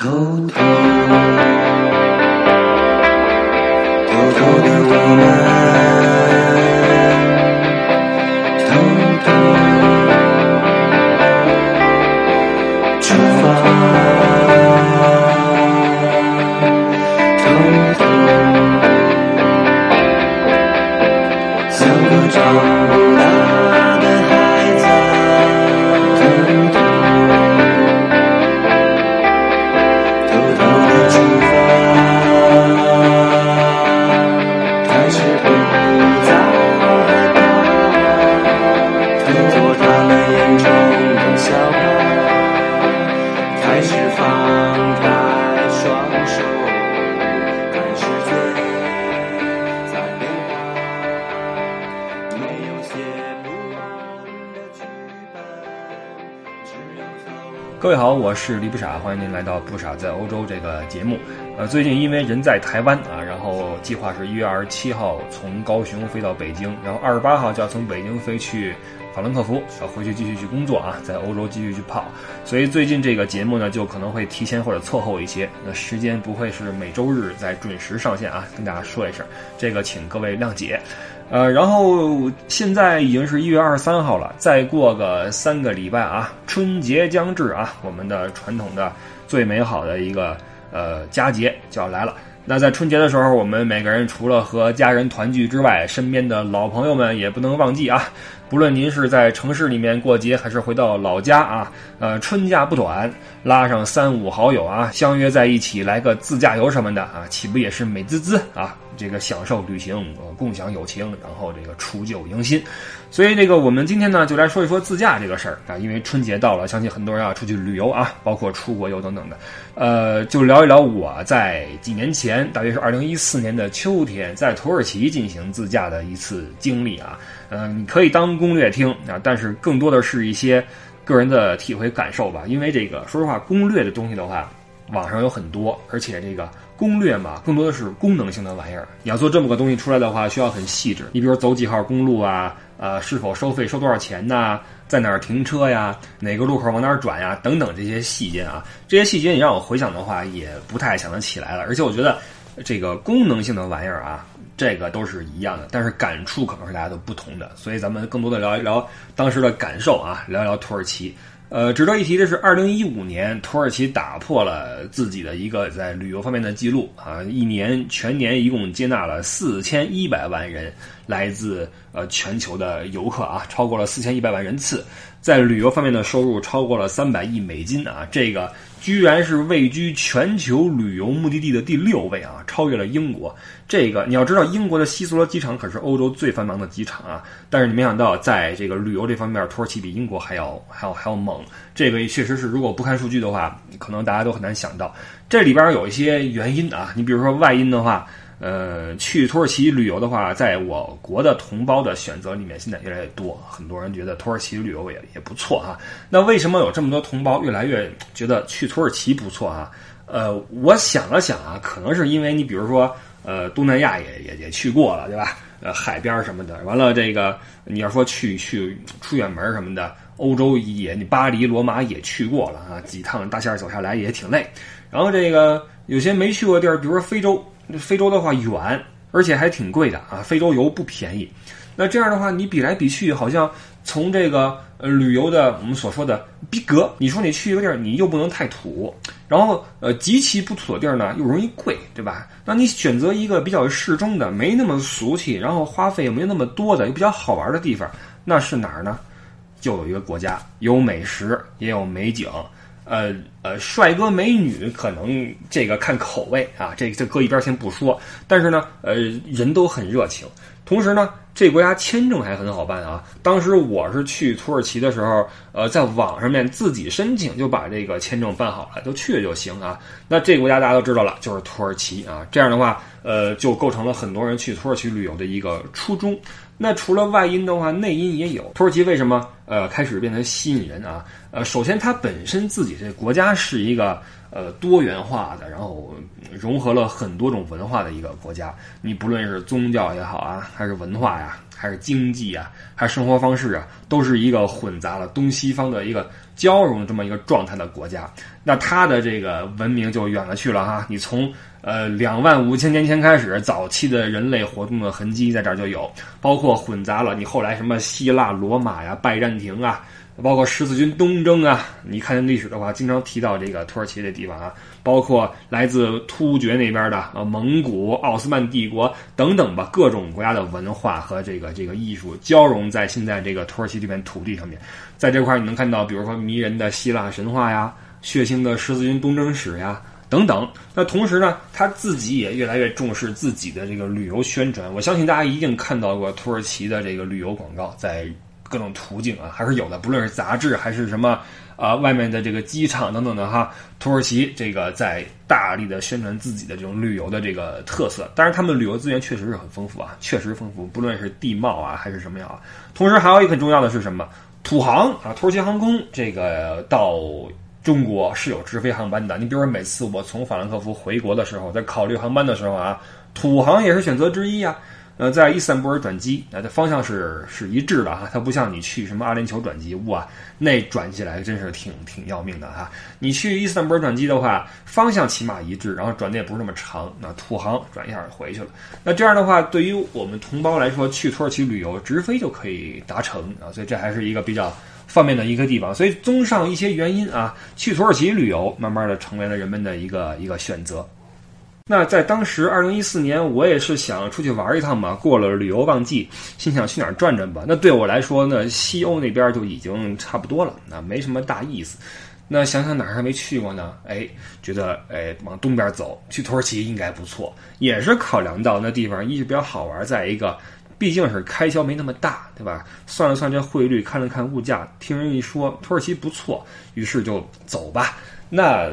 偷偷最近因为人在台湾啊，然后计划是一月二十七号从高雄飞到北京，然后二十八号就要从北京飞去法兰克福，要回去继续去工作啊，在欧洲继续去跑。所以最近这个节目呢，就可能会提前或者错后一些，那时间不会是每周日在准时上线啊，跟大家说一声，这个请各位谅解。呃，然后现在已经是一月二十三号了，再过个三个礼拜啊，春节将至啊，我们的传统的最美好的一个呃佳节就要来了。那在春节的时候，我们每个人除了和家人团聚之外，身边的老朋友们也不能忘记啊。不论您是在城市里面过节，还是回到老家啊，呃，春假不短，拉上三五好友啊，相约在一起来个自驾游什么的啊，岂不也是美滋滋啊？这个享受旅行，呃，共享友情，然后这个除旧迎新。所以这个我们今天呢，就来说一说自驾这个事儿啊，因为春节到了，相信很多人要出去旅游啊，包括出国游等等的。呃，就聊一聊我在几年前，大约是二零一四年的秋天，在土耳其进行自驾的一次经历啊。嗯、你可以当攻略听啊，但是更多的是一些个人的体会感受吧。因为这个，说实话，攻略的东西的话，网上有很多，而且这个攻略嘛，更多的是功能性的玩意儿。你要做这么个东西出来的话，需要很细致。你比如走几号公路啊，呃，是否收费，收多少钱呐、在哪儿停车呀？哪个路口往哪儿转呀？等等这些细节啊，这些细节你让我回想的话，也不太想得起来了。而且我觉得，这个功能性的玩意儿啊，这个都是一样的，但是感触可能是大家都不同的。所以咱们更多的聊一聊当时的感受啊，聊一聊土耳其。呃，值得一提的是，二零一五年土耳其打破了自己的一个在旅游方面的记录啊，一年全年一共接纳了四千一百万人来自呃全球的游客啊，超过了四千一百万人次，在旅游方面的收入超过了三百亿美金啊，这个居然是位居全球旅游目的地的第六位啊，超越了英国。这个你要知道，英国的希斯罗机场可是欧洲最繁忙的机场啊，但是你没想到，在这个旅游这方面，土耳其比英国还要 还要还要猛。这个确实是，如果不看数据的话，可能大家都很难想到。这里边有一些原因啊，你比如说外因的话，呃，去土耳其旅游的话，在我国的同胞的选择里面，现在越来越多，很多人觉得土耳其旅游也也不错啊。那为什么有这么多同胞越来越觉得去土耳其不错啊？呃，我想了想啊，可能是因为你比如说，呃，东南亚也也也去过了，对吧？呃，海边什么的，完了这个你要说去去出远门什么的，欧洲也你巴黎、罗马也去过了啊，几趟大线走下来也挺累。然后这个有些没去过地儿，比如说非洲，非洲的话远，而且还挺贵的啊，非洲游不便宜。那这样的话，你比来比去，好像从这个呃旅游的我们所说的逼格，你说你去一个地儿，你又不能太土，然后呃极其不土的地儿呢，又容易贵，对吧？那你选择一个比较适中的，没那么俗气，然后花费也没那么多的，又比较好玩的地方，那是哪儿呢？就有一个国家，有美食，也有美景。呃呃，帅哥美女可能这个看口味啊，这这搁一边先不说。但是呢，呃，人都很热情。同时呢，这国家签证还很好办啊。当时我是去土耳其的时候，呃，在网上面自己申请就把这个签证办好了，就去了就行啊。那这国家大家都知道了，就是土耳其啊。这样的话，呃，就构成了很多人去土耳其旅游的一个初衷。那除了外因的话，内因也有。土耳其为什么呃开始变得吸引人啊？呃，首先它本身自己这国家是一个呃多元化的，然后融合了很多种文化的一个国家。你不论是宗教也好啊，还是文化呀，还是经济啊，还是生活方式啊，都是一个混杂了东西方的一个交融这么一个状态的国家。那它的这个文明就远了去了哈。你从呃两万五千年前开始，早期的人类活动的痕迹在这儿就有，包括混杂了你后来什么希腊、罗马呀、拜占庭啊。包括十字军东征啊，你看历史的话，经常提到这个土耳其这地方啊，包括来自突厥那边的啊，蒙古、奥斯曼帝国等等吧，各种国家的文化和这个这个艺术交融在现在这个土耳其这片土地上面，在这块你能看到，比如说迷人的希腊神话呀，血腥的十字军东征史呀等等。那同时呢，他自己也越来越重视自己的这个旅游宣传。我相信大家一定看到过土耳其的这个旅游广告，在。各种途径啊，还是有的，不论是杂志还是什么啊，外面的这个机场等等的哈。土耳其这个在大力的宣传自己的这种旅游的这个特色，当然他们旅游资源确实是很丰富啊，确实丰富，不论是地貌啊还是什么样啊。同时还有一个很重要的是什么？土航啊，土耳其航空这个到中国是有直飞航班的。你比如说每次我从法兰克福回国的时候，在考虑航班的时候啊，土航也是选择之一啊。呃，在伊斯坦布尔转机，那它方向是是一致的哈，它不像你去什么阿联酋转机，哇，那转起来真是挺挺要命的哈。你去伊斯坦布尔转机的话，方向起码一致，然后转的也不是那么长，那土航转一下就回去了。那这样的话，对于我们同胞来说，去土耳其旅游直飞就可以达成啊，所以这还是一个比较方面的一个地方。所以综上一些原因啊，去土耳其旅游慢慢的成为了人们的一个一个选择。那在当时，二零一四年，我也是想出去玩一趟嘛。过了旅游旺季，心想去哪儿转转吧。那对我来说呢，西欧那边就已经差不多了，那没什么大意思。那想想哪儿还没去过呢？哎，觉得哎往东边走，去土耳其应该不错。也是考量到那地方一是比较好玩，再一个毕竟是开销没那么大，对吧？算了算这汇率，看了看物价，听人一说土耳其不错，于是就走吧。那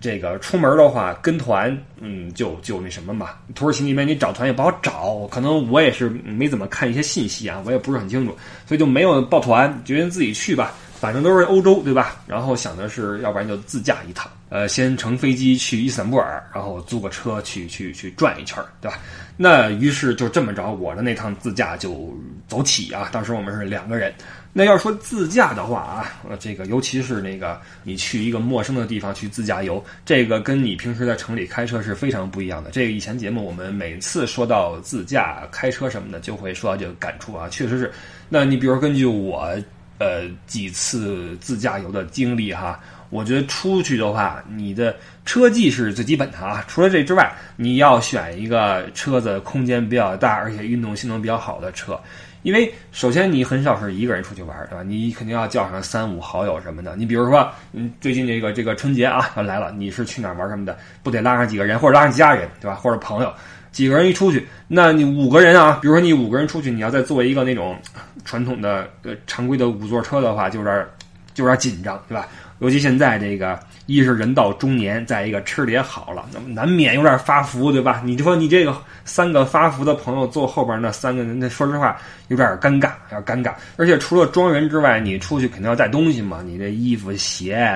这个出门的话，跟团，嗯，就就那什么嘛。土耳其那边你找团也不好找，可能我也是没怎么看一些信息啊，我也不是很清楚，所以就没有报团，决定自己去吧。反正都是欧洲，对吧？然后想的是，要不然就自驾一趟，呃，先乘飞机去伊斯坦布尔，然后租个车去去去转一圈，对吧？那于是就这么着，我的那趟自驾就走起啊。当时我们是两个人。那要说自驾的话啊，这个尤其是那个你去一个陌生的地方去自驾游，这个跟你平时在城里开车是非常不一样的。这个以前节目我们每次说到自驾开车什么的，就会说到这个感触啊，确实是。那你比如根据我呃几次自驾游的经历哈，我觉得出去的话，你的车技是最基本的啊。除了这之外，你要选一个车子空间比较大，而且运动性能比较好的车。因为首先你很少是一个人出去玩，对吧？你肯定要叫上三五好友什么的。你比如说，嗯，最近这个这个春节啊要 来了，你是去哪儿玩什么的，不得拉上几个人，或者拉上家人，对吧？或者朋友，几个人一出去，那你五个人啊，比如说你五个人出去，你要再坐一个那种传统的呃常规的五座车的话，就有点就有点紧张，对吧？尤其现在这个，一是人到中年，再一个吃的也好了，那么难免有点发福，对吧？你说你这个三个发福的朋友坐后边那三个人，那说实话有点尴尬，有点尴尬。而且除了装人之外，你出去肯定要带东西嘛，你这衣服、鞋、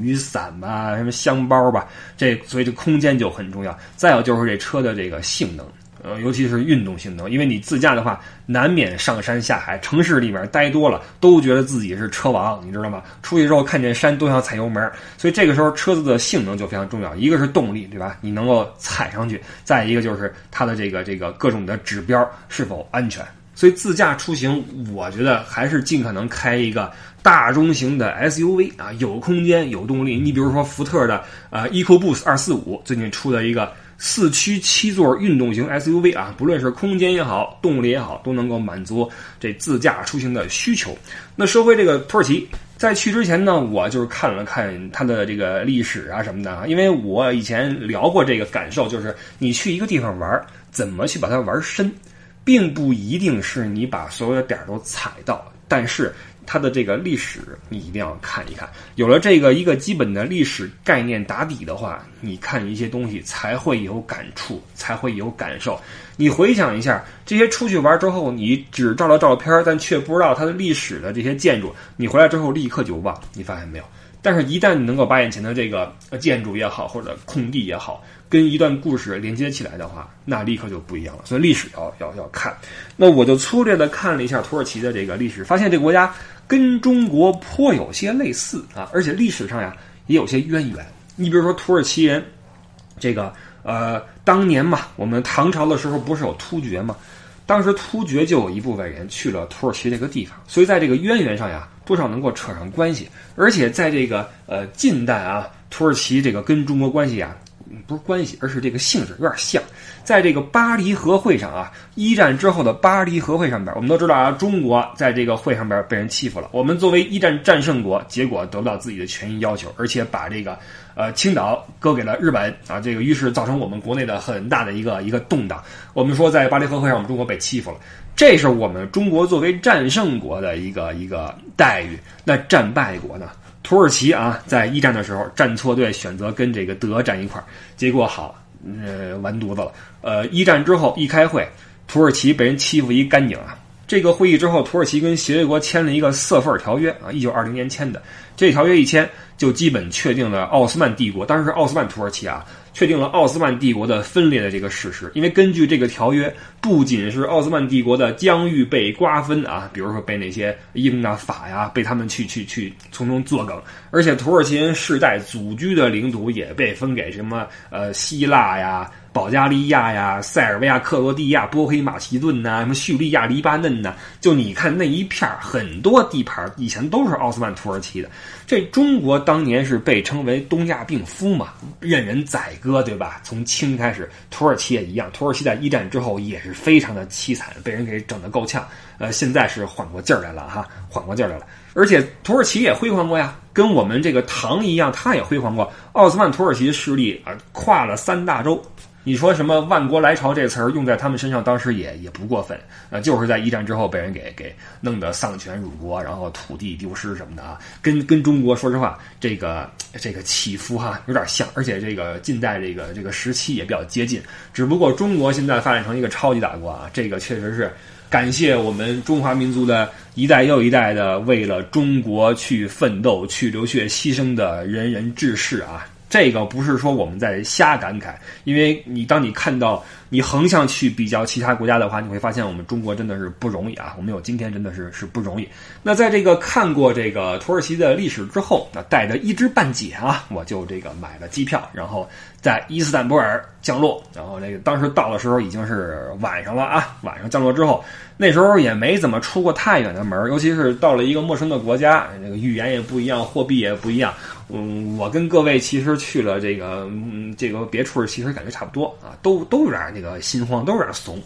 雨伞吧，什么箱包吧，这所以这空间就很重要。再有就是这车的这个性能。呃，尤其是运动性能，因为你自驾的话，难免上山下海，城市里面待多了，都觉得自己是车王，你知道吗？出去之后看见山都想踩油门，所以这个时候车子的性能就非常重要。一个是动力，对吧？你能够踩上去；再一个就是它的这个这个各种的指标是否安全。所以自驾出行，我觉得还是尽可能开一个大中型的 SUV 啊，有空间有动力。你比如说福特的呃 EcoBoost 二四五，最近出的一个。四驱七座运动型 SUV 啊，不论是空间也好，动力也好，都能够满足这自驾出行的需求。那说回这个土耳其，在去之前呢，我就是看了看它的这个历史啊什么的啊，因为我以前聊过这个感受，就是你去一个地方玩，怎么去把它玩深，并不一定是你把所有的点都踩到，但是。它的这个历史你一定要看一看，有了这个一个基本的历史概念打底的话，你看一些东西才会有感触，才会有感受。你回想一下，这些出去玩之后，你只照了照片，但却不知道它的历史的这些建筑，你回来之后立刻就忘。你发现没有？但是，一旦你能够把眼前的这个建筑也好，或者空地也好，跟一段故事连接起来的话，那立刻就不一样了。所以历史要要要看。那我就粗略的看了一下土耳其的这个历史，发现这个国家跟中国颇有些类似啊，而且历史上呀也有些渊源。你比如说土耳其人，这个呃，当年嘛，我们唐朝的时候不是有突厥吗？当时突厥就有一部分人去了土耳其这个地方，所以在这个渊源上呀，多少能够扯上关系。而且在这个呃近代啊，土耳其这个跟中国关系啊，不是关系，而是这个性质有点像。在这个巴黎和会上啊，一战之后的巴黎和会上边，我们都知道啊，中国在这个会上边被人欺负了。我们作为一战战胜国，结果得不到自己的权益要求，而且把这个。呃，青岛割给了日本啊，这个于是造成我们国内的很大的一个一个动荡。我们说在巴黎和会上，我们中国被欺负了，这是我们中国作为战胜国的一个一个待遇。那战败国呢？土耳其啊，在一战的时候站错队，选择跟这个德站一块儿，结果好，呃，完犊子了。呃，一战之后一开会，土耳其被人欺负一干净啊。这个会议之后，土耳其跟协约国签了一个瑟弗尔条约啊，一九二零年签的。这条约一签，就基本确定了奥斯曼帝国，当时是奥斯曼土耳其啊，确定了奥斯曼帝国的分裂的这个事实。因为根据这个条约，不仅是奥斯曼帝国的疆域被瓜分啊，比如说被那些英啊法呀，被他们去去去从中作梗，而且土耳其人世代祖居的领土也被分给什么呃希腊呀。保加利亚呀，塞尔维亚、克罗地亚、波黑马其顿呐，什么叙利亚、黎巴嫩呐，就你看那一片很多地盘以前都是奥斯曼土耳其的。这中国当年是被称为东亚病夫嘛，任人宰割，对吧？从清开始，土耳其也一样。土耳其在一战之后也是非常的凄惨，被人给整得够呛。呃，现在是缓过劲儿来了哈，缓过劲儿来了。而且土耳其也辉煌过呀，跟我们这个唐一样，它也辉煌过。奥斯曼土耳其的势力啊，跨了三大洲。你说什么“万国来朝”这词儿用在他们身上，当时也也不过分。呃，就是在一战之后被人给给弄得丧权辱国，然后土地丢失什么的啊，跟跟中国说实话，这个这个起伏哈有点像，而且这个近代这个这个时期也比较接近。只不过中国现在发展成一个超级大国啊，这个确实是感谢我们中华民族的一代又一代的为了中国去奋斗、去流血牺牲的仁人志士啊。这个不是说我们在瞎感慨，因为你当你看到你横向去比较其他国家的话，你会发现我们中国真的是不容易啊！我们有今天真的是是不容易。那在这个看过这个土耳其的历史之后，那带着一知半解啊，我就这个买了机票，然后在伊斯坦布尔降落。然后那个当时到的时候已经是晚上了啊，晚上降落之后，那时候也没怎么出过太远的门，尤其是到了一个陌生的国家，那个语言也不一样，货币也不一样。嗯，我跟各位其实去了这个，嗯，这个别处，其实感觉差不多啊，都都有点那个心慌，都有点怂。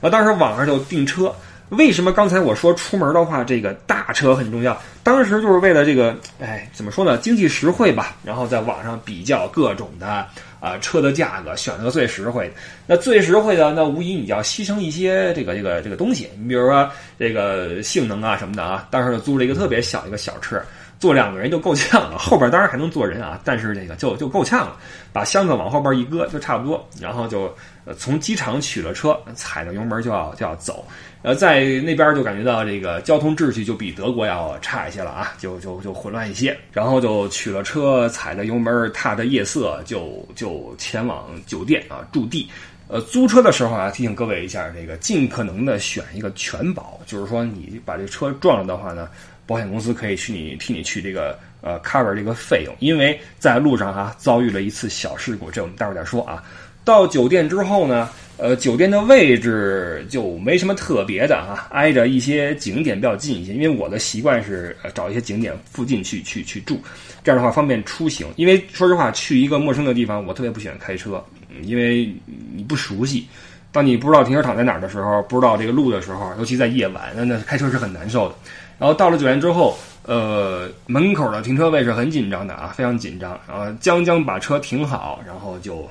然后当时网上就订车，为什么刚才我说出门的话，这个大车很重要？当时就是为了这个，哎，怎么说呢？经济实惠吧。然后在网上比较各种的啊车的价格，选择最实惠。那最实惠的，那无疑你要牺牲一些这个这个这个东西，你比如说这个性能啊什么的啊。当时租了一个特别小一个小车。坐两个人就够呛了，后边当然还能坐人啊，但是这个就就够呛了，把箱子往后边一搁就差不多，然后就从机场取了车，踩着油门就要就要走，呃在那边就感觉到这个交通秩序就比德国要差一些了啊，就就就混乱一些，然后就取了车，踩着油门，踏着夜色就就前往酒店啊驻地，呃租车的时候啊提醒各位一下，这个尽可能的选一个全保，就是说你把这车撞了的话呢。保险公司可以去你替你去这个呃 cover 这个费用，因为在路上哈遭遇了一次小事故，这我们待会儿再说啊。到酒店之后呢，呃，酒店的位置就没什么特别的啊，挨着一些景点比较近一些。因为我的习惯是找一些景点附近去去去住，这样的话方便出行。因为说实话，去一个陌生的地方，我特别不喜欢开车，因为你不熟悉。当你不知道停车场在哪儿的时候，不知道这个路的时候，尤其在夜晚，那那开车是很难受的。然后到了酒店之后，呃，门口的停车位是很紧张的啊，非常紧张。然后将将把车停好，然后就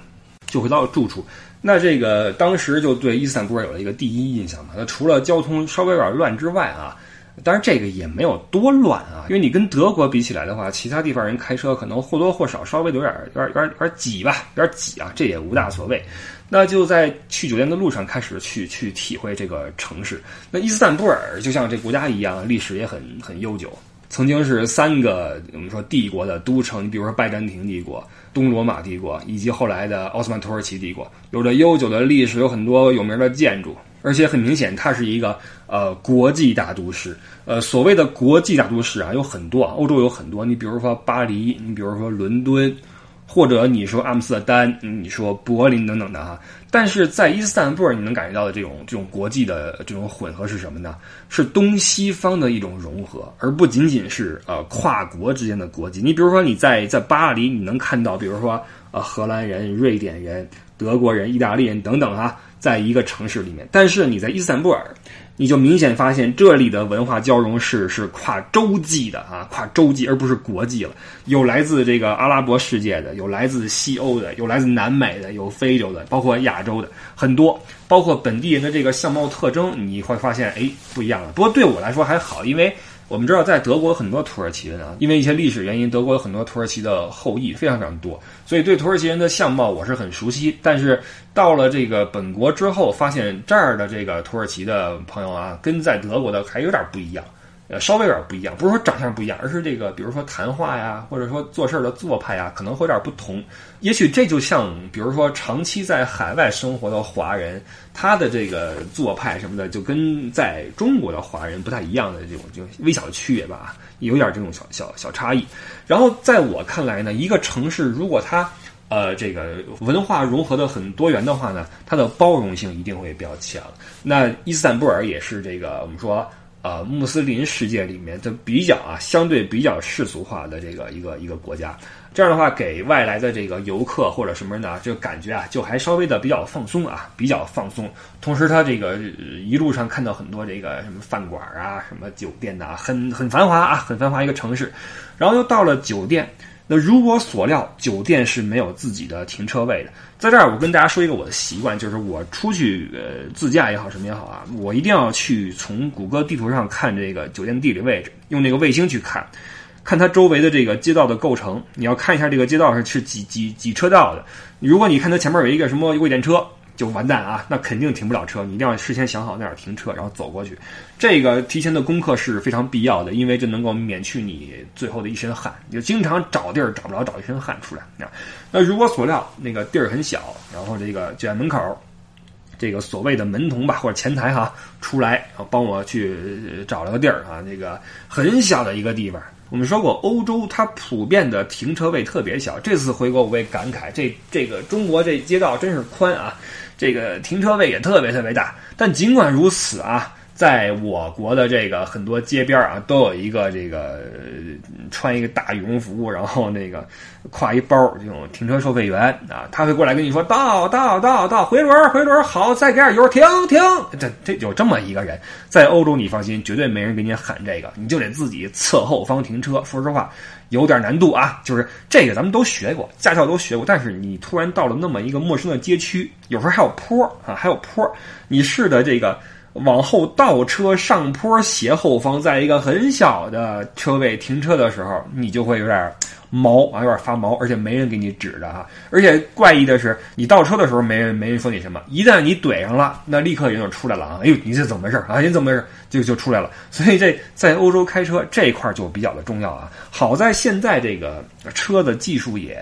就回到住处。那这个当时就对伊斯坦布尔有了一个第一印象嘛。那除了交通稍微有点乱之外啊，当然这个也没有多乱啊，因为你跟德国比起来的话，其他地方人开车可能或多或少稍微有点有点有点有点挤吧，有点挤啊，这也无大所谓。那就在去酒店的路上开始去去体会这个城市。那伊斯坦布尔就像这国家一样，历史也很很悠久。曾经是三个我们说帝国的都城，你比如说拜占庭帝国、东罗马帝国以及后来的奥斯曼土耳其帝国，有着悠久的历史，有很多有名的建筑，而且很明显，它是一个呃国际大都市。呃，所谓的国际大都市啊，有很多，欧洲有很多，你比如说巴黎，你比如说伦敦。或者你说阿姆斯特丹，你说柏林等等的哈，但是在伊斯坦布尔，你能感觉到的这种这种国际的这种混合是什么呢？是东西方的一种融合，而不仅仅是呃跨国之间的国际。你比如说你在在巴黎，你能看到，比如说呃荷兰人、瑞典人、德国人、意大利人等等哈，在一个城市里面，但是你在伊斯坦布尔。你就明显发现这里的文化交融是是跨洲际的啊，跨洲际而不是国际了。有来自这个阿拉伯世界的，有来自西欧的，有来自南美的，有非洲的，包括亚洲的很多，包括本地人的这个相貌特征，你会发现哎不一样了。不过对我来说还好，因为。我们知道，在德国很多土耳其人啊，因为一些历史原因，德国有很多土耳其的后裔，非常非常多，所以对土耳其人的相貌我是很熟悉。但是到了这个本国之后，发现这儿的这个土耳其的朋友啊，跟在德国的还有点不一样。呃，稍微有点不一样，不是说长相不一样，而是这个，比如说谈话呀，或者说做事的做派呀，可能会有点不同。也许这就像，比如说长期在海外生活的华人，他的这个做派什么的，就跟在中国的华人不太一样的这种就微小的区别吧，有点这种小小小差异。然后在我看来呢，一个城市如果它呃这个文化融合的很多元的话呢，它的包容性一定会比较强。那伊斯坦布尔也是这个我们说。呃，穆斯林世界里面的比较啊，相对比较世俗化的这个一个一个国家，这样的话给外来的这个游客或者什么呢，就感觉啊，就还稍微的比较放松啊，比较放松。同时，他这个一路上看到很多这个什么饭馆啊，什么酒店呐，很很繁华啊，很繁华一个城市。然后又到了酒店。那如果所料，酒店是没有自己的停车位的。在这儿，我跟大家说一个我的习惯，就是我出去呃自驾也好，什么也好啊，我一定要去从谷歌地图上看这个酒店地理位置，用那个卫星去看，看它周围的这个街道的构成。你要看一下这个街道是是几几几车道的。如果你看它前面有一个什么位电车。就完蛋啊！那肯定停不了车，你一定要事先想好在哪停车，然后走过去。这个提前的功课是非常必要的，因为这能够免去你最后的一身汗。就经常找地儿找不着，找一身汗出来。那如我所料，那个地儿很小，然后这个就在门口，这个所谓的门童吧或者前台哈出来，然后帮我去找了个地儿啊，那个很小的一个地方。我们说过，欧洲它普遍的停车位特别小。这次回国我也感慨，这这个中国这街道真是宽啊。这个停车位也特别特别大，但尽管如此啊，在我国的这个很多街边啊，都有一个这个穿一个大羽绒服，然后那个挎一包这种停车收费员啊，他会过来跟你说到到到到回轮回轮好，再给点油停停。这这有这么一个人，在欧洲你放心，绝对没人给你喊这个，你就得自己侧后方停车。说实话。有点难度啊，就是这个咱们都学过，驾校都学过。但是你突然到了那么一个陌生的街区，有时候还有坡啊，还有坡，你试的这个往后倒车上坡斜后方，在一个很小的车位停车的时候，你就会有点。毛啊，有点发毛，而且没人给你指着啊！而且怪异的是，你倒车的时候没人没人说你什么，一旦你怼上了，那立刻人就出来了啊！哎呦，你这怎么回事啊？你怎么回事？就就出来了。所以这在欧洲开车这一块就比较的重要啊。好在现在这个车的技术也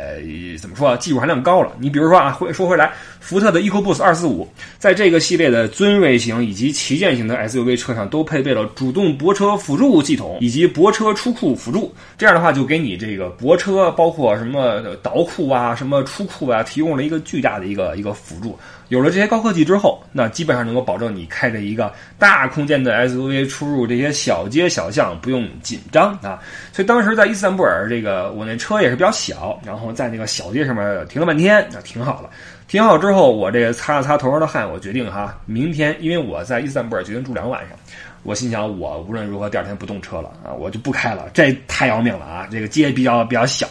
怎么说啊？技术含量高了。你比如说啊，回说回来，福特的 EcoBoost 二四五，在这个系列的尊锐型以及旗舰型的 SUV 车上都配备了主动泊车辅助系统以及泊车出库辅助，这样的话就给你这个泊。车包括什么倒库啊，什么出库啊，提供了一个巨大的一个一个辅助。有了这些高科技之后，那基本上能够保证你开着一个大空间的 SUV 出入这些小街小巷不用紧张啊。所以当时在伊斯坦布尔，这个我那车也是比较小，然后在那个小街上面停了半天，那停好了。停好之后，我这个擦了擦头上的汗，我决定哈，明天因为我在伊斯坦布尔决定住两晚上。我心想，我无论如何第二天不动车了啊，我就不开了，这太要命了啊！这个街比较比较小，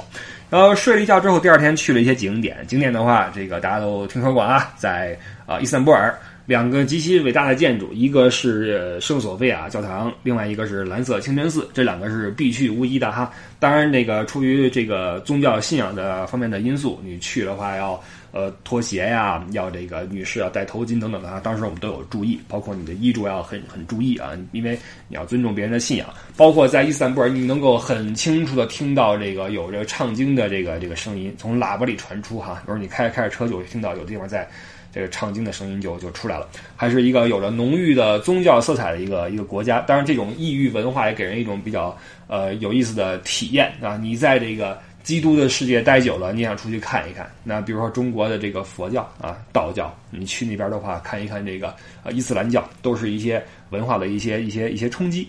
然后睡了一觉之后，第二天去了一些景点。景点的话，这个大家都听说过啊，在啊伊斯坦布尔两个极其伟大的建筑，一个是圣索菲亚教堂，另外一个是蓝色清真寺，这两个是必去无疑的哈。当然，这个出于这个宗教信仰的方面的因素，你去的话要呃拖鞋呀，要这个女士要戴头巾等等的啊。当时我们都有注意，包括你的衣着要很很注意啊，因为你要尊重别人的信仰。包括在伊斯坦布尔，你能够很清楚的听到这个有这个唱经的这个这个声音从喇叭里传出哈。有时候你开着开着车就会听到有地方在。这个唱经的声音就就出来了，还是一个有着浓郁的宗教色彩的一个一个国家。当然，这种异域文化也给人一种比较呃有意思的体验啊。你在这个基督的世界待久了，你想出去看一看。那比如说中国的这个佛教啊、道教，你去那边的话，看一看这个呃伊斯兰教，都是一些文化的一些一些一些冲击。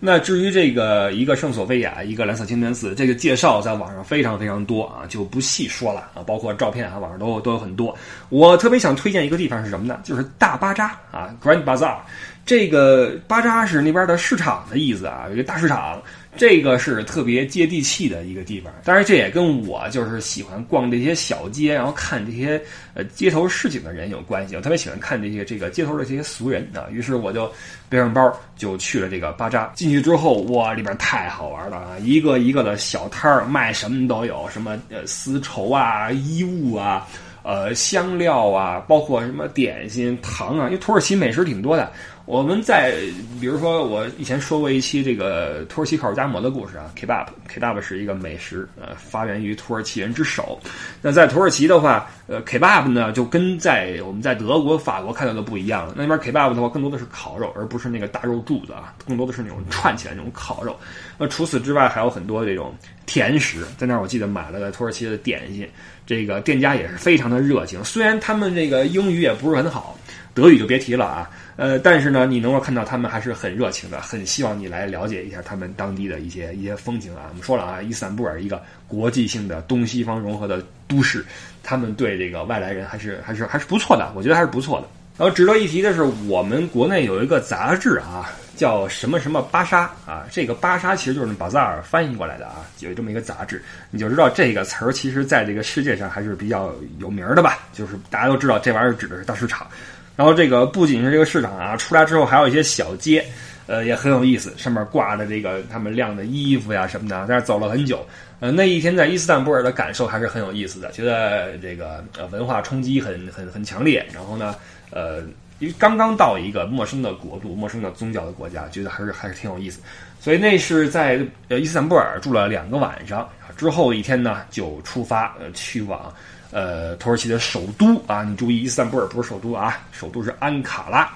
那至于这个一个圣索菲亚，一个蓝色清真寺，这个介绍在网上非常非常多啊，就不细说了啊，包括照片啊，网上都都有很多。我特别想推荐一个地方是什么呢？就是大巴扎啊，Grand Bazaar。这个巴扎是那边的市场的意思啊，一个大市场。这个是特别接地气的一个地方，当然这也跟我就是喜欢逛这些小街，然后看这些呃街头市井的人有关系。我特别喜欢看这些这个街头的这些俗人啊，于是我就背上包就去了这个巴扎。进去之后，哇，里边太好玩了啊！一个一个的小摊儿卖什么都有，什么呃丝绸啊、衣物啊、呃香料啊，包括什么点心、糖啊，因为土耳其美食挺多的。我们在比如说，我以前说过一期这个土耳其烤肉夹馍的故事啊，kebab，kebab 是一个美食，呃，发源于土耳其人之手。那在土耳其的话，呃，kebab 呢就跟在我们在德国、法国看到的不一样。那边 kebab 的话，更多的是烤肉，而不是那个大肉柱子啊，更多的是那种串起来那种烤肉。那除此之外，还有很多这种甜食，在那儿我记得买了个土耳其的点心，这个店家也是非常的热情，虽然他们这个英语也不是很好。德语就别提了啊，呃，但是呢，你能够看到他们还是很热情的，很希望你来了解一下他们当地的一些一些风情啊。我们说了啊，伊斯坦布尔一个国际性的东西方融合的都市，他们对这个外来人还是还是还是不错的，我觉得还是不错的。然后值得一提的是，我们国内有一个杂志啊，叫什么什么巴沙啊，这个巴沙其实就是巴扎尔翻译过来的啊，有这么一个杂志，你就知道这个词儿其实在这个世界上还是比较有名的吧，就是大家都知道这玩意儿指的是大市场。然后这个不仅是这个市场啊，出来之后还有一些小街，呃，也很有意思，上面挂着这个他们晾的衣服呀什么的。但是走了很久，呃，那一天在伊斯坦布尔的感受还是很有意思的，觉得这个呃文化冲击很很很强烈。然后呢，呃，因为刚刚到一个陌生的国度、陌生的宗教的国家，觉得还是还是挺有意思。所以那是在呃伊斯坦布尔住了两个晚上，之后一天呢就出发呃去往。呃，土耳其的首都啊，你注意，伊斯坦布尔不是首都啊，首都是安卡拉。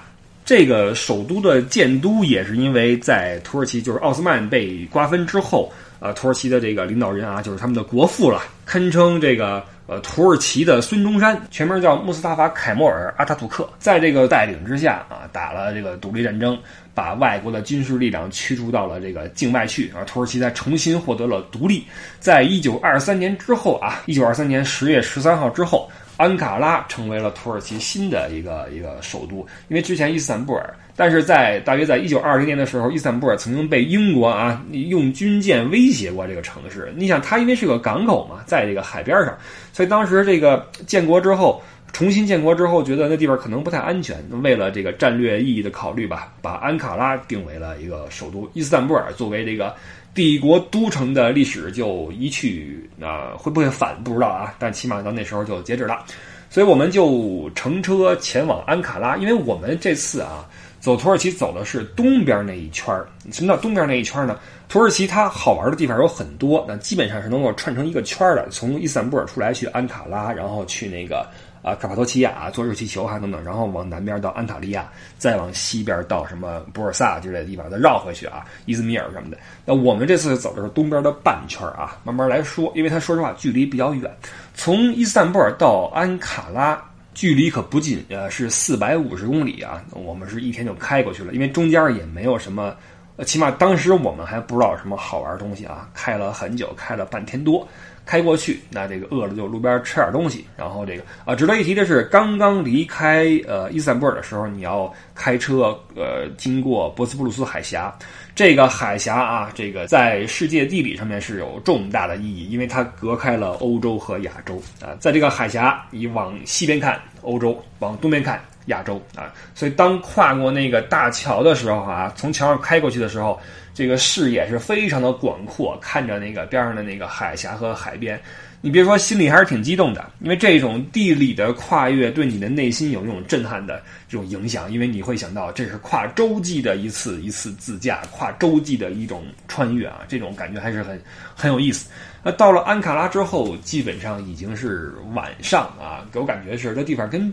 这个首都的建都也是因为在土耳其，就是奥斯曼被瓜分之后，呃，土耳其的这个领导人啊，就是他们的国父了，堪称这个。呃，土耳其的孙中山，全名叫穆斯塔法·凯莫尔·阿塔图克，在这个带领之下啊，打了这个独立战争，把外国的军事力量驱逐到了这个境外去，啊土耳其才重新获得了独立。在一九二三年之后啊，一九二三年十月十三号之后。安卡拉成为了土耳其新的一个一个首都，因为之前伊斯坦布尔，但是在大约在一九二零年的时候，伊斯坦布尔曾经被英国啊用军舰威胁过这个城市。你想，它因为是个港口嘛，在这个海边上，所以当时这个建国之后，重新建国之后，觉得那地方可能不太安全，为了这个战略意义的考虑吧，把安卡拉定为了一个首都，伊斯坦布尔作为这个。帝国都城的历史就一去，啊，会不会反不知道啊，但起码到那时候就截止了，所以我们就乘车前往安卡拉，因为我们这次啊走土耳其走的是东边那一圈儿。什么叫东边那一圈儿呢？土耳其它好玩的地方有很多，那基本上是能够串成一个圈儿的。从伊斯坦布尔出来去安卡拉，然后去那个。啊，卡帕多奇亚坐热气球哈等等，然后往南边到安塔利亚，再往西边到什么博尔萨之类的地方，再绕回去啊，伊兹密尔什么的。那我们这次走的是东边的半圈啊，慢慢来说，因为它说实话距离比较远，从伊斯坦布尔到安卡拉距离可不近，呃，是四百五十公里啊。我们是一天就开过去了，因为中间也没有什么，呃起码当时我们还不知道什么好玩的东西啊，开了很久，开了半天多。开过去，那这个饿了就路边吃点东西。然后这个啊，值得一提的是，刚刚离开呃伊斯坦布尔的时候，你要开车呃经过博斯普鲁斯海峡。这个海峡啊，这个在世界地理上面是有重大的意义，因为它隔开了欧洲和亚洲啊。在这个海峡，你往西边看欧洲，往东边看亚洲啊。所以当跨过那个大桥的时候啊，从桥上开过去的时候，这个视野是非常的广阔，看着那个边上的那个海峡和海边。你别说，心里还是挺激动的，因为这种地理的跨越对你的内心有那种震撼的这种影响，因为你会想到这是跨洲际的一次一次自驾，跨洲际的一种穿越啊，这种感觉还是很很有意思。那到了安卡拉之后，基本上已经是晚上啊，给我感觉是这地方跟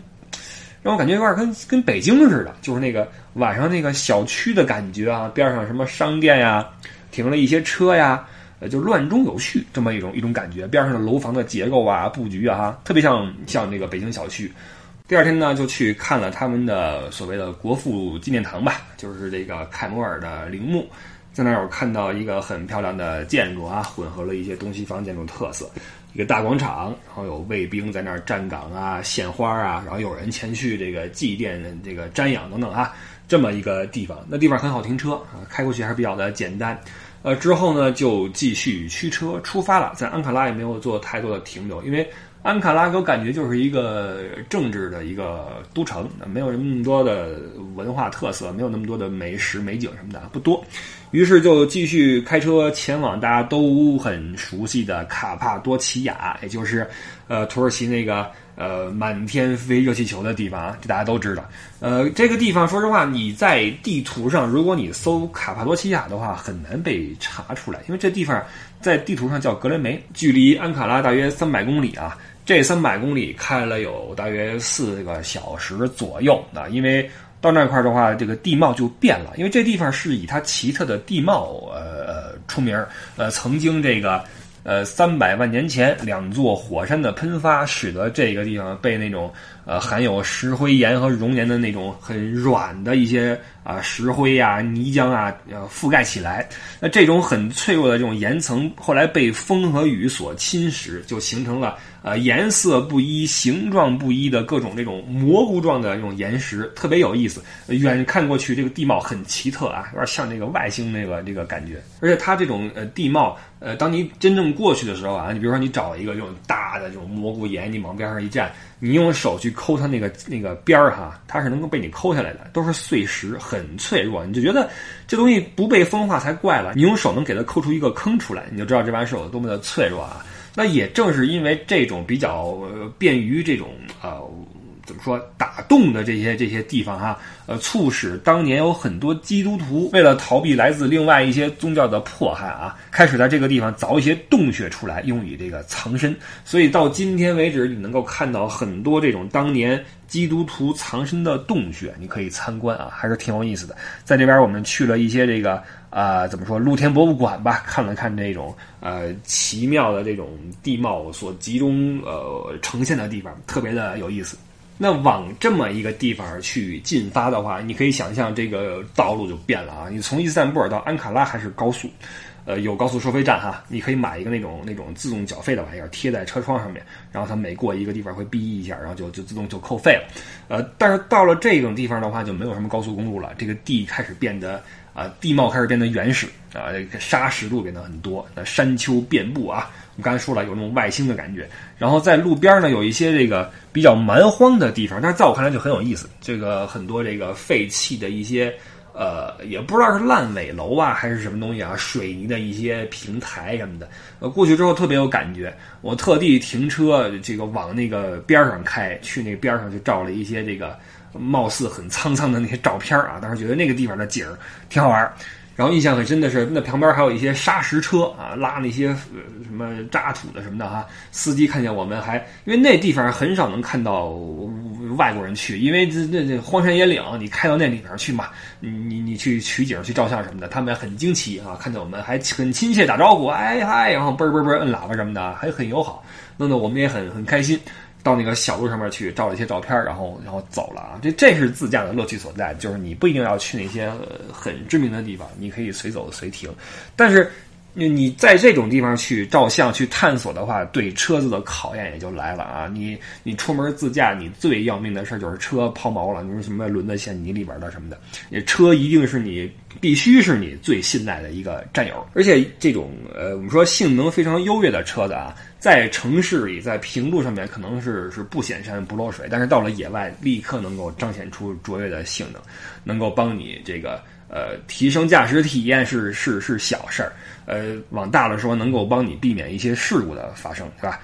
让我感觉有点跟跟北京似的，就是那个晚上那个小区的感觉啊，边上什么商店呀，停了一些车呀。就乱中有序这么一种一种感觉，边上的楼房的结构啊、布局啊，特别像像那个北京小区。第二天呢，就去看了他们的所谓的国父纪念堂吧，就是这个凯摩尔的陵墓，在那儿我看到一个很漂亮的建筑啊，混合了一些东西方建筑特色，一个大广场，然后有卫兵在那儿站岗啊、献花啊，然后有人前去这个祭奠、这个瞻仰等等啊，这么一个地方。那地方很好停车啊，开过去还是比较的简单。呃，之后呢，就继续驱车出发了。在安卡拉也没有做太多的停留，因为安卡拉给我感觉就是一个政治的一个都城，没有那么多的文化特色，没有那么多的美食美景什么的不多。于是就继续开车前往大家都很熟悉的卡帕多奇亚，也就是呃土耳其那个。呃，满天飞热气球的地方啊，这大家都知道。呃，这个地方说实话，你在地图上，如果你搜卡帕多奇亚的话，很难被查出来，因为这地方在地图上叫格雷梅，距离安卡拉大约三百公里啊。这三百公里开了有大约四个小时左右啊，因为到那块儿的话，这个地貌就变了，因为这地方是以它奇特的地貌呃出名儿，呃，曾经这个。呃，三百万年前，两座火山的喷发，使得这个地方被那种呃含有石灰岩和熔岩的那种很软的一些啊石灰呀、泥浆啊呃覆盖起来。那这种很脆弱的这种岩层，后来被风和雨所侵蚀，就形成了。呃，颜色不一、形状不一的各种这种蘑菇状的这种岩石，特别有意思。远看过去，这个地貌很奇特啊，有点像那个外星那个这个感觉。而且它这种呃地貌，呃，当你真正过去的时候啊，你比如说你找一个这种大的这种蘑菇岩，你往边上一站，你用手去抠它那个那个边儿哈，它是能够被你抠下来的，都是碎石，很脆弱。你就觉得这东西不被风化才怪了。你用手能给它抠出一个坑出来，你就知道这玩意儿是有多么的脆弱啊。那也正是因为这种比较便于这种呃怎么说打洞的这些这些地方哈，呃，促使当年有很多基督徒为了逃避来自另外一些宗教的迫害啊，开始在这个地方凿一些洞穴出来，用以这个藏身。所以到今天为止，你能够看到很多这种当年基督徒藏身的洞穴，你可以参观啊，还是挺有意思的。在这边我们去了一些这个。啊，怎么说？露天博物馆吧，看了看这种呃奇妙的这种地貌所集中呃呈现的地方，特别的有意思。那往这么一个地方去进发的话，你可以想象这个道路就变了啊！你从伊斯坦布尔到安卡拉还是高速，呃，有高速收费站哈，你可以买一个那种那种自动缴费的玩意儿贴在车窗上面，然后它每过一个地方会哔一下，然后就就自动就扣费了。呃，但是到了这种地方的话，就没有什么高速公路了，这个地开始变得。啊，地貌开始变得原始啊，沙石路变得很多，山丘遍布啊。我们刚才说了，有那种外星的感觉。然后在路边呢，有一些这个比较蛮荒的地方，但是在我看来就很有意思。这个很多这个废弃的一些，呃，也不知道是烂尾楼啊，还是什么东西啊，水泥的一些平台什么的。呃，过去之后特别有感觉。我特地停车，这个往那个边上开，去那边上就照了一些这个。貌似很沧桑的那些照片啊，当时觉得那个地方的景儿挺好玩儿。然后印象很深的是，那旁边还有一些砂石车啊，拉那些呃什么渣土的什么的哈。司机看见我们还，因为那地方很少能看到外国人去，因为这这这荒山野岭，你开到那里边去嘛，你你你去取景去照相什么的，他们很惊奇啊，看见我们还很亲切打招呼，哎嗨，然后嘣嘣嘣摁喇叭什么的，还很友好，弄得我们也很很开心。到那个小路上面去照了一些照片，然后然后走了啊！这这是自驾的乐趣所在，就是你不一定要去那些很知名的地方，你可以随走随停。但是你你在这种地方去照相、去探索的话，对车子的考验也就来了啊！你你出门自驾，你最要命的事就是车抛锚了，你说什么轮子陷泥里边的什么的，车一定是你必须是你最信赖的一个战友。而且这种呃，我们说性能非常优越的车子啊，在城市里、在平路上面可能是是不显山不漏水，但是到了野外，立刻能够彰显出卓越的性能，能够帮你这个。呃，提升驾驶体验是是是小事儿，呃，往大了说，能够帮你避免一些事故的发生，是吧？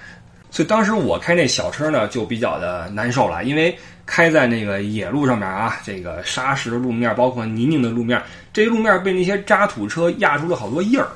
所以当时我开那小车呢，就比较的难受了，因为开在那个野路上面啊，这个沙石路面，包括泥泞的路面，这路面被那些渣土车压出了好多印儿。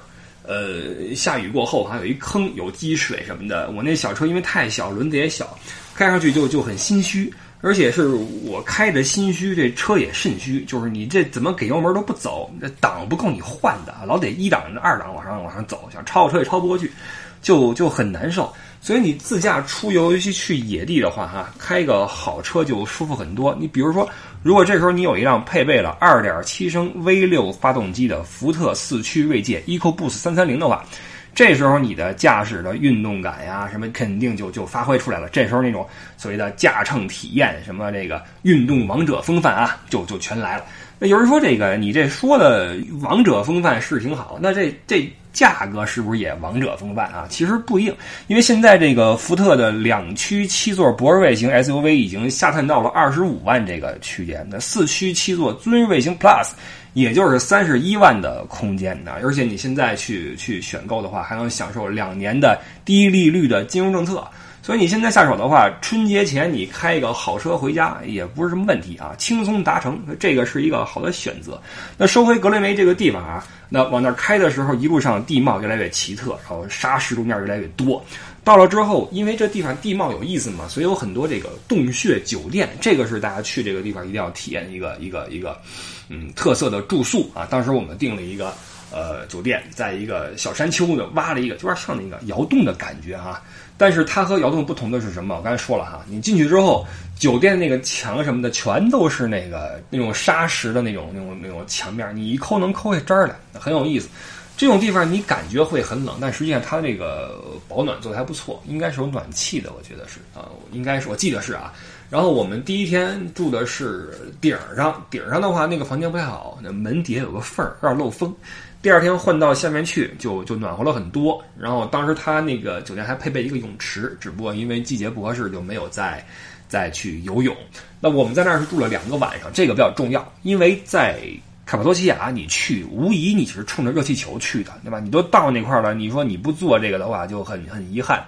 呃，下雨过后还有一坑，有积水什么的。我那小车因为太小，轮子也小，开上去就就很心虚。而且是我开的心虚，这车也肾虚，就是你这怎么给油门都不走，这档不够你换的，老得一档、二档往上往上走，想超车也超不过去，就就很难受。所以你自驾出游，尤其去野地的话，哈，开个好车就舒服很多。你比如说，如果这时候你有一辆配备了2.7升 V6 发动机的福特四驱锐界 EcoBoost 330的话。这时候你的驾驶的运动感呀，什么肯定就就发挥出来了。这时候那种所谓的驾乘体验，什么这个运动王者风范啊，就就全来了。那有人说这个你这说的王者风范是挺好，那这这价格是不是也王者风范啊？其实不一定，因为现在这个福特的两驱七座博瑞型 SUV 已经下探到了二十五万这个区间，那四驱七座尊锐型 Plus。也就是三十一万的空间呢，而且你现在去去选购的话，还能享受两年的低利率的金融政策。所以你现在下手的话，春节前你开一个好车回家也不是什么问题啊，轻松达成，这个是一个好的选择。那收回格雷梅这个地方啊，那往那儿开的时候，一路上地貌越来越奇特，然后沙石路面越来越多。到了之后，因为这地方地貌有意思嘛，所以有很多这个洞穴酒店，这个是大家去这个地方一定要体验一个一个一个。嗯，特色的住宿啊，当时我们订了一个呃酒店，在一个小山丘的挖了一个，有点像那个窑洞的感觉哈。但是它和窑洞不同的是什么？我刚才说了哈，你进去之后，酒店那个墙什么的全都是那个那种砂石的那种那种那种墙面，你一抠能抠下渣来，很有意思。这种地方你感觉会很冷，但实际上它那个保暖做的还不错，应该是有暖气的，我觉得是啊，应该是我记得是啊。然后我们第一天住的是顶上，顶上的话那个房间不太好，那门底下有个缝儿，有点漏风。第二天换到下面去，就就暖和了很多。然后当时他那个酒店还配备一个泳池，只不过因为季节不合适，就没有再再去游泳。那我们在那儿是住了两个晚上，这个比较重要，因为在卡帕多奇亚你去，无疑你是冲着热气球去的，对吧？你都到那块儿了，你说你不做这个的话，就很很遗憾。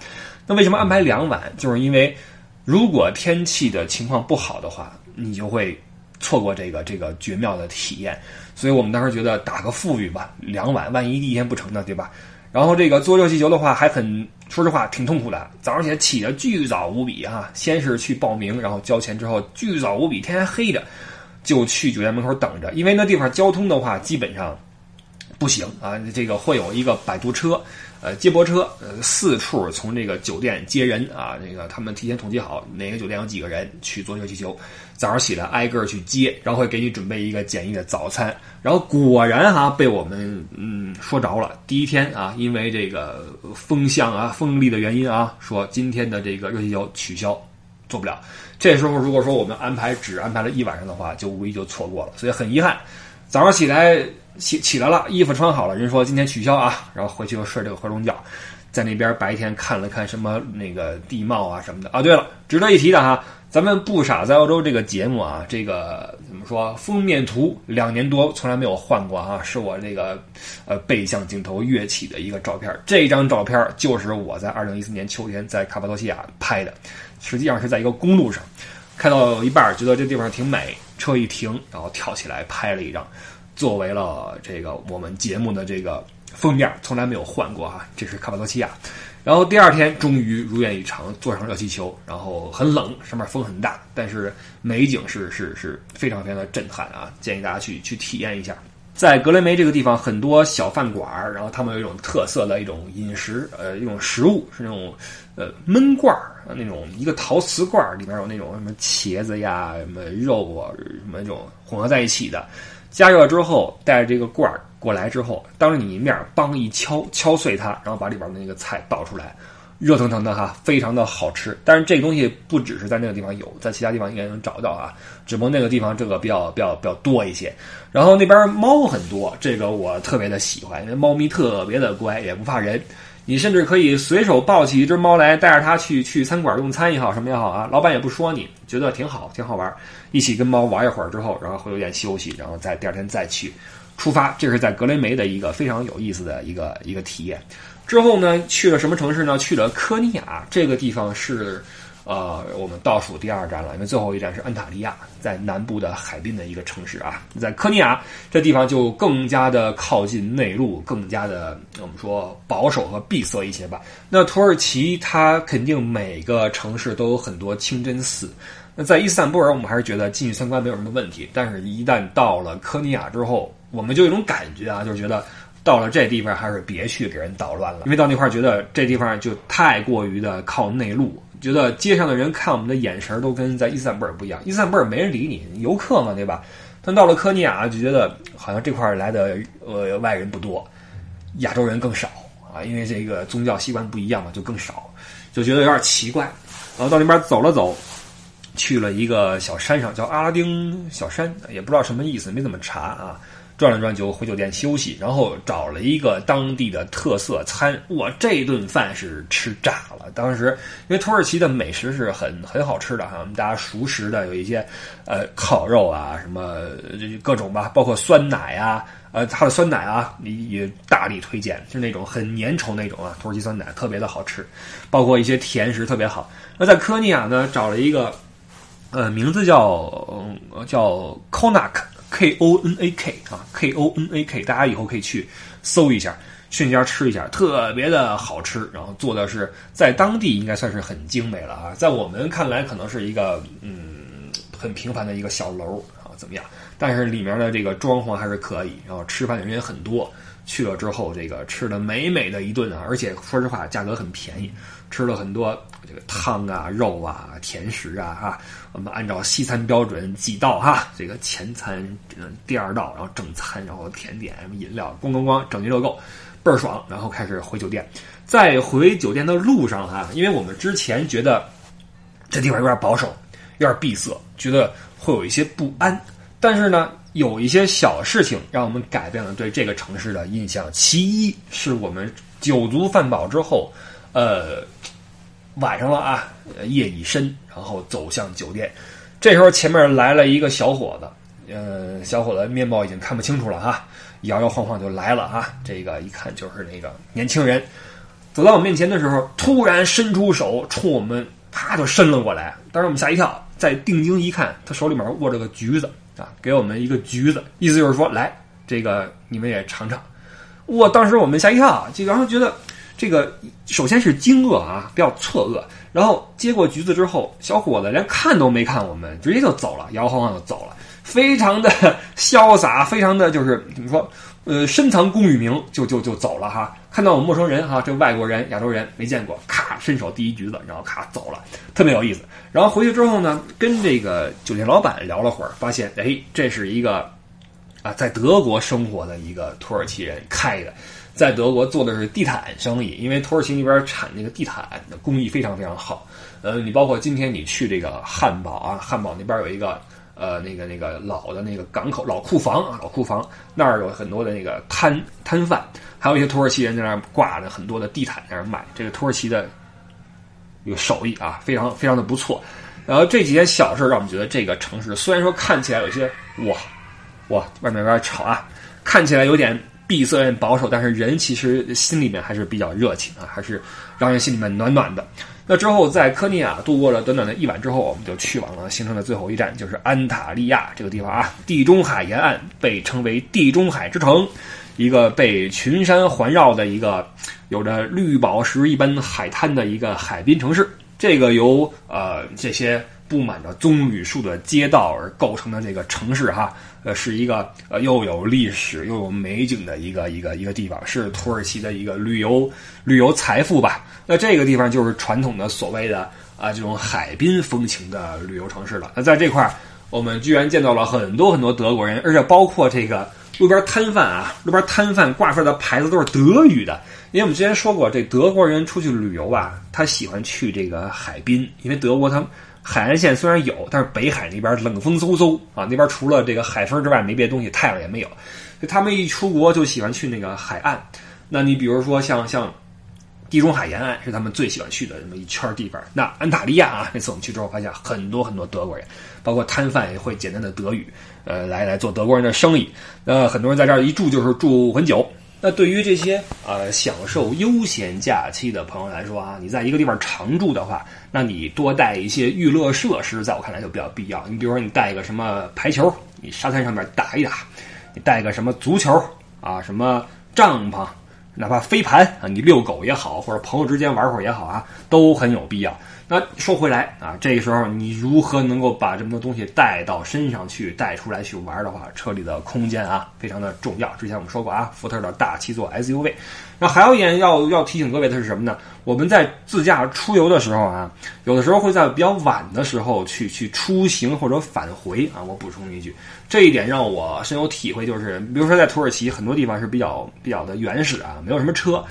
那为什么安排两晚？就是因为。如果天气的情况不好的话，你就会错过这个这个绝妙的体验。所以我们当时觉得打个富裕吧，两晚，万一第一天不成呢，对吧？然后这个坐热气球的话，还很说实话挺痛苦的。早上起来起的巨早无比啊，先是去报名，然后交钱之后巨早无比，天还黑着就去酒店门口等着，因为那地方交通的话基本上不行啊，这个会有一个摆渡车。呃，接驳车，呃，四处从这个酒店接人啊，这个他们提前统计好哪个酒店有几个人去坐热气球，早上起来挨个去接，然后会给你准备一个简易的早餐，然后果然哈被我们嗯说着了，第一天啊，因为这个风向啊风力的原因啊，说今天的这个热气球取消，做不了。这时候如果说我们安排只安排了一晚上的话，就无疑就错过了，所以很遗憾，早上起来。起起来了，衣服穿好了，人说今天取消啊，然后回去又睡这个合中觉，在那边白天看了看什么那个地貌啊什么的啊。对了，值得一提的哈，咱们不傻在澳洲这个节目啊，这个怎么说封面图两年多从来没有换过啊，是我这个呃背向镜头跃起的一个照片。这张照片就是我在二零一四年秋天在卡帕多西亚拍的，实际上是在一个公路上，开到一半觉得这地方挺美，车一停，然后跳起来拍了一张。作为了这个我们节目的这个封面，从来没有换过哈。这是卡帕多奇亚，然后第二天终于如愿以偿坐上热气球，然后很冷，上面风很大，但是美景是是是非常非常的震撼啊！建议大家去去体验一下。在格雷梅这个地方，很多小饭馆儿，然后他们有一种特色的一种饮食，呃，一种食物是那种呃焖罐儿，那种一个陶瓷罐儿里面有那种什么茄子呀、什么肉啊、什么这种混合在一起的。加热之后，带着这个罐儿过来之后，当着你面梆一敲，敲碎它，然后把里边的那个菜倒出来，热腾腾的哈，非常的好吃。但是这个东西不只是在那个地方有，在其他地方应该能找到啊，只不过那个地方这个比较比较比较多一些。然后那边猫很多，这个我特别的喜欢，因为猫咪特别的乖，也不怕人。你甚至可以随手抱起一只猫来，带着它去去餐馆用餐也好，什么也好啊，老板也不说你，觉得挺好，挺好玩。一起跟猫玩一会儿之后，然后会有点休息，然后再第二天再去出发。这是在格雷梅的一个非常有意思的一个一个体验。之后呢，去了什么城市呢？去了科尼亚，这个地方是。呃，我们倒数第二站了，因为最后一站是安塔利亚，在南部的海滨的一个城市啊，在科尼亚这地方就更加的靠近内陆，更加的我们说保守和闭塞一些吧。那土耳其它肯定每个城市都有很多清真寺。那在伊斯坦布尔，我们还是觉得进去参观没有什么问题，但是一旦到了科尼亚之后，我们就有一种感觉啊，就是觉得到了这地方还是别去给人捣乱了，因为到那块儿觉得这地方就太过于的靠内陆。觉得街上的人看我们的眼神都跟在伊斯坦布尔不一样，伊斯坦布尔没人理你，游客嘛，对吧？但到了科尼亚就觉得好像这块来的呃外人不多，亚洲人更少啊，因为这个宗教习惯不一样嘛，就更少，就觉得有点奇怪。然后到那边走了走，去了一个小山上，叫阿拉丁小山，也不知道什么意思，没怎么查啊。转了转就回酒店休息，然后找了一个当地的特色餐。哇，这顿饭是吃炸了！当时因为土耳其的美食是很很好吃的哈，我们大家熟识的有一些，呃，烤肉啊，什么各种吧，包括酸奶啊，呃，它的酸奶啊，也大力推荐，是那种很粘稠那种啊，土耳其酸奶特别的好吃，包括一些甜食特别好。那在科尼亚呢，找了一个，呃，名字叫呃叫 Konak。K O N A K 啊，K O N A K，大家以后可以去搜一下，去那家吃一下，特别的好吃。然后做的是在当地应该算是很精美了啊，在我们看来可能是一个嗯很平凡的一个小楼啊，怎么样？但是里面的这个装潢还是可以，然后吃饭的人也很多。去了之后，这个吃的美美的一顿啊，而且说实话价格很便宜，吃了很多这个汤啊、肉啊、甜食啊哈。我们按照西餐标准几道哈，这个前餐、第二道，然后正餐，然后甜点、饮料，咣咣咣，整齐乐够，倍儿爽。然后开始回酒店，在回酒店的路上哈，因为我们之前觉得这地方有点保守，有点闭塞，觉得会有一些不安，但是呢。有一些小事情让我们改变了对这个城市的印象。其一是我们酒足饭饱之后，呃，晚上了啊，夜已深，然后走向酒店。这时候前面来了一个小伙子，呃，小伙子面貌已经看不清楚了哈，摇摇晃晃就来了啊。这个一看就是那个年轻人，走到我面前的时候，突然伸出手冲我们啪就伸了过来，当时我们吓一跳，再定睛一看，他手里面握着个橘子。啊，给我们一个橘子，意思就是说，来，这个你们也尝尝。哇，当时我们吓一跳，就然后觉得这个首先是惊愕啊，比较错愕。然后接过橘子之后，小伙子连看都没看我们，直接就走了，摇晃晃就走了，非常的潇洒，非常的就是怎么说，呃，深藏功与名，就就就走了哈。看到我们陌生人哈，这外国人、亚洲人没见过，咔伸手第一橘子，然后咔走了，特别有意思。然后回去之后呢，跟这个酒店老板聊了会儿，发现哎，这是一个啊，在德国生活的一个土耳其人开的，在德国做的是地毯生意，因为土耳其那边产那个地毯的工艺非常非常好。呃，你包括今天你去这个汉堡啊，汉堡那边有一个。呃，那个那个老的那个港口老库房啊，老库房那儿有很多的那个摊摊贩，还有一些土耳其人在那儿挂着很多的地毯在那儿卖。这个土耳其的有手艺啊，非常非常的不错。然后这几件小事让我们觉得这个城市虽然说看起来有些哇哇外面有点吵啊，看起来有点闭塞、保守，但是人其实心里面还是比较热情啊，还是让人心里面暖暖的。那之后，在科尼亚度过了短短的一晚之后，我们就去往了行程的最后一站，就是安塔利亚这个地方啊。地中海沿岸被称为“地中海之城”，一个被群山环绕的一个有着绿宝石一般海滩的一个海滨城市。这个由呃这些布满着棕榈树的街道而构成的这个城市哈，呃，是一个呃又有历史又有美景的一个一个一个地方，是土耳其的一个旅游旅游财富吧。那这个地方就是传统的所谓的啊这种海滨风情的旅游城市了。那在这块儿，我们居然见到了很多很多德国人，而且包括这个路边摊贩啊，路边摊贩挂出来的牌子都是德语的。因为我们之前说过，这德国人出去旅游吧，他喜欢去这个海滨，因为德国他海岸线虽然有，但是北海那边冷风嗖嗖啊，那边除了这个海风之外没别的东西，太阳也没有，所以他们一出国就喜欢去那个海岸。那你比如说像像。地中海沿岸是他们最喜欢去的这么一圈地方。那安塔利亚啊，那次我们去之后发现很多很多德国人，包括摊贩也会简单的德语，呃，来来做德国人的生意。那很多人在这儿一住就是住很久。那对于这些呃享受悠闲假期的朋友来说啊，你在一个地方常住的话，那你多带一些娱乐设施，在我看来就比较必要。你比如说你带一个什么排球，你沙滩上面打一打；你带个什么足球啊，什么帐篷。哪怕飞盘啊，你遛狗也好，或者朋友之间玩会儿也好啊，都很有必要。那说回来啊，这个时候你如何能够把这么多东西带到身上去，带出来去玩的话，车里的空间啊非常的重要。之前我们说过啊，福特的大七座 SUV。那还有一点要要提醒各位的是什么呢？我们在自驾出游的时候啊，有的时候会在比较晚的时候去去出行或者返回啊。我补充一句，这一点让我深有体会，就是比如说在土耳其很多地方是比较比较的原始啊，没有什么车，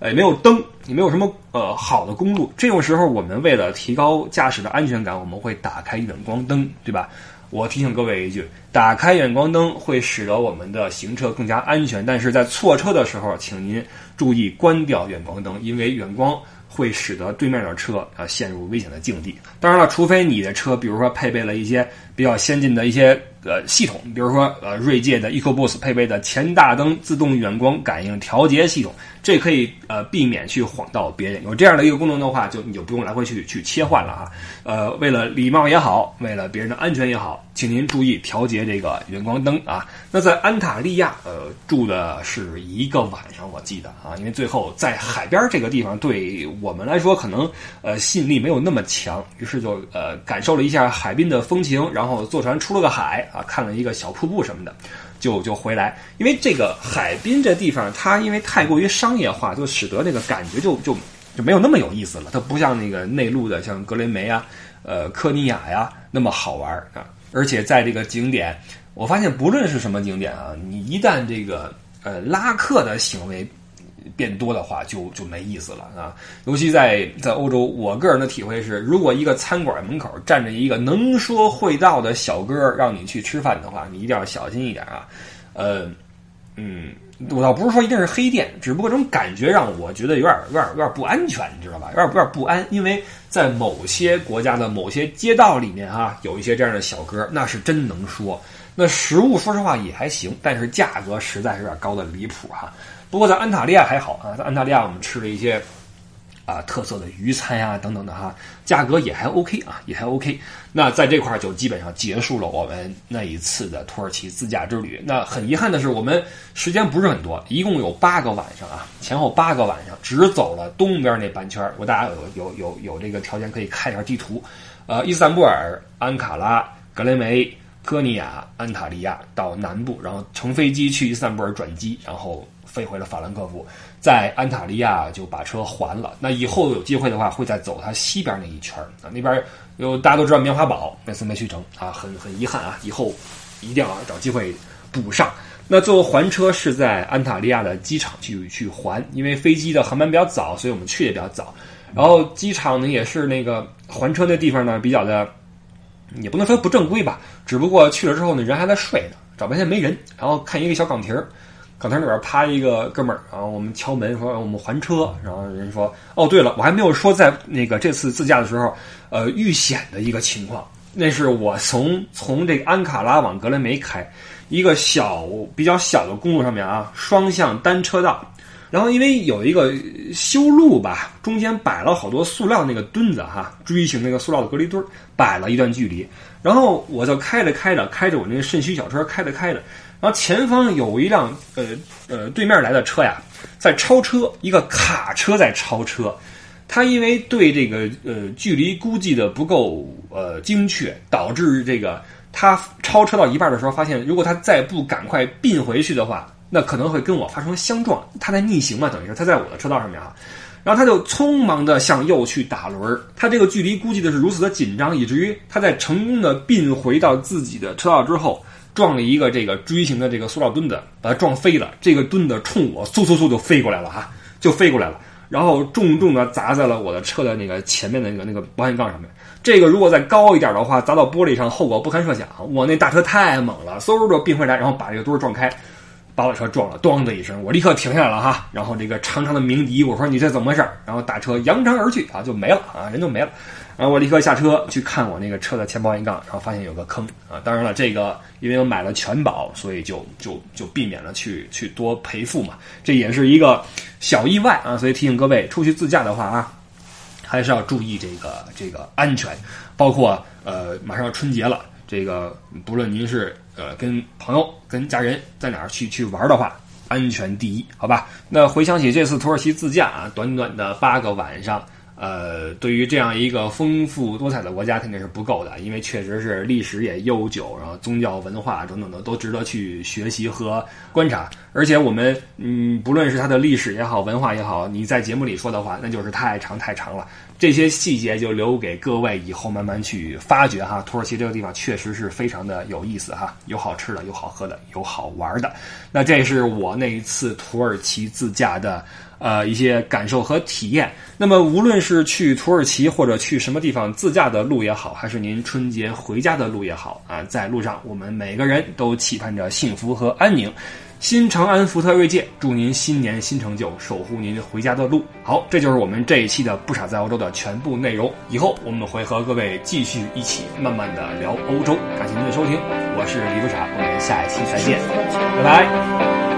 呃没有灯，也没有什么呃好的公路。这种时候，我们为了提高驾驶的安全感，我们会打开远光灯，对吧？我提醒各位一句：打开远光灯会使得我们的行车更加安全，但是在错车的时候，请您注意关掉远光灯，因为远光会使得对面的车啊陷入危险的境地。当然了，除非你的车，比如说配备了一些比较先进的一些呃系统，比如说呃锐界的 EcoBoost 配备的前大灯自动远光感应调节系统。这可以呃避免去晃到别人，有这样的一个功能的话，就你就不用来回去去切换了啊。呃，为了礼貌也好，为了别人的安全也好，请您注意调节这个远光灯啊。那在安塔利亚呃住的是一个晚上，我记得啊，因为最后在海边这个地方对我们来说可能呃吸引力没有那么强，于是就呃感受了一下海滨的风情，然后坐船出了个海啊，看了一个小瀑布什么的。就就回来，因为这个海滨这地方，它因为太过于商业化，就使得那个感觉就就就没有那么有意思了。它不像那个内陆的，像格雷梅啊、呃科尼亚呀那么好玩啊。而且在这个景点，我发现不论是什么景点啊，你一旦这个呃拉客的行为。变多的话就就没意思了啊！尤其在在欧洲，我个人的体会是，如果一个餐馆门口站着一个能说会道的小哥让你去吃饭的话，你一定要小心一点啊！呃，嗯，我倒不是说一定是黑店，只不过这种感觉让我觉得有点有点有点不安全，你知道吧？有点有点不安，因为在某些国家的某些街道里面啊，有一些这样的小哥，那是真能说。那食物说实话也还行，但是价格实在是有点高的离谱哈。不过在安塔利亚还好啊，在安塔利亚我们吃了一些啊特色的鱼餐呀等等的哈，价格也还 OK 啊，也还 OK。那在这块儿就基本上结束了我们那一次的土耳其自驾之旅。那很遗憾的是，我们时间不是很多，一共有八个晚上啊，前后八个晚上，只走了东边那半圈儿。我大家有有有有这个条件可以看一下地图，呃，伊斯坦布尔、安卡拉、格雷梅、科尼亚、安塔利亚到南部，然后乘飞机去伊斯坦布尔转机，然后。飞回了法兰克福，在安塔利亚就把车还了。那以后有机会的话，会再走它西边那一圈啊。那边有大家都知道棉花堡，那次没去成啊，很很遗憾啊。以后一定要找机会补上。那最后还车是在安塔利亚的机场去去还，因为飞机的航班比较早，所以我们去的比较早。然后机场呢也是那个还车那地方呢比较的，也不能说不正规吧，只不过去了之后呢人还在睡呢，找半天没人，然后看一个小岗亭儿。岗亭里边趴一个哥们儿，然后我们敲门说我们还车，然后人说哦对了，我还没有说在那个这次自驾的时候，呃遇险的一个情况，那是我从从这个安卡拉往格雷梅开，一个小比较小的公路上面啊，双向单车道，然后因为有一个修路吧，中间摆了好多塑料那个墩子哈，锥形那个塑料的隔离墩摆了一段距离，然后我就开着开着开着我那个肾虚小车开着开着。然后前方有一辆呃呃对面来的车呀，在超车，一个卡车在超车，他因为对这个呃距离估计的不够呃精确，导致这个他超车到一半的时候，发现如果他再不赶快并回去的话，那可能会跟我发生相撞，他在逆行嘛，等于是他在我的车道上面啊。然后他就匆忙的向右去打轮儿。他这个距离估计的是如此的紧张，以至于他在成功的并回到自己的车道之后，撞了一个这个锥形的这个塑料墩子，把它撞飞了。这个墩子冲我嗖嗖嗖就飞过来了哈，就飞过来了，然后重重的砸在了我的车的那个前面的那个那个保险杠上面。这个如果再高一点的话，砸到玻璃上，后果不堪设想。我那大车太猛了，嗖就并回来，然后把这个墩撞开。把我车撞了，咣的一声，我立刻停下来了哈。然后这个长长的鸣笛，我说你这怎么回事？然后大车扬长而去啊，就没了啊，人就没了。然后我立刻下车去看我那个车的前保险杠，然后发现有个坑啊。当然了，这个因为我买了全保，所以就就就避免了去去多赔付嘛。这也是一个小意外啊，所以提醒各位出去自驾的话啊，还是要注意这个这个安全，包括呃马上要春节了。这个不论您是呃跟朋友、跟家人在哪儿去去玩的话，安全第一，好吧？那回想起这次土耳其自驾啊，短短的八个晚上，呃，对于这样一个丰富多彩的国家肯定是不够的，因为确实是历史也悠久，然后宗教文化等等的都值得去学习和观察。而且我们嗯，不论是它的历史也好，文化也好，你在节目里说的话，那就是太长太长了。这些细节就留给各位以后慢慢去发掘哈。土耳其这个地方确实是非常的有意思哈，有好吃的，有好喝的，有好玩的。那这是我那一次土耳其自驾的呃一些感受和体验。那么无论是去土耳其或者去什么地方自驾的路也好，还是您春节回家的路也好啊，在路上我们每个人都期盼着幸福和安宁。新长安福特锐界，祝您新年新成就，守护您回家的路。好，这就是我们这一期的不傻在欧洲的全部内容。以后我们会和各位继续一起慢慢的聊欧洲。感谢您的收听，我是李不傻，我们下一期再见，拜拜。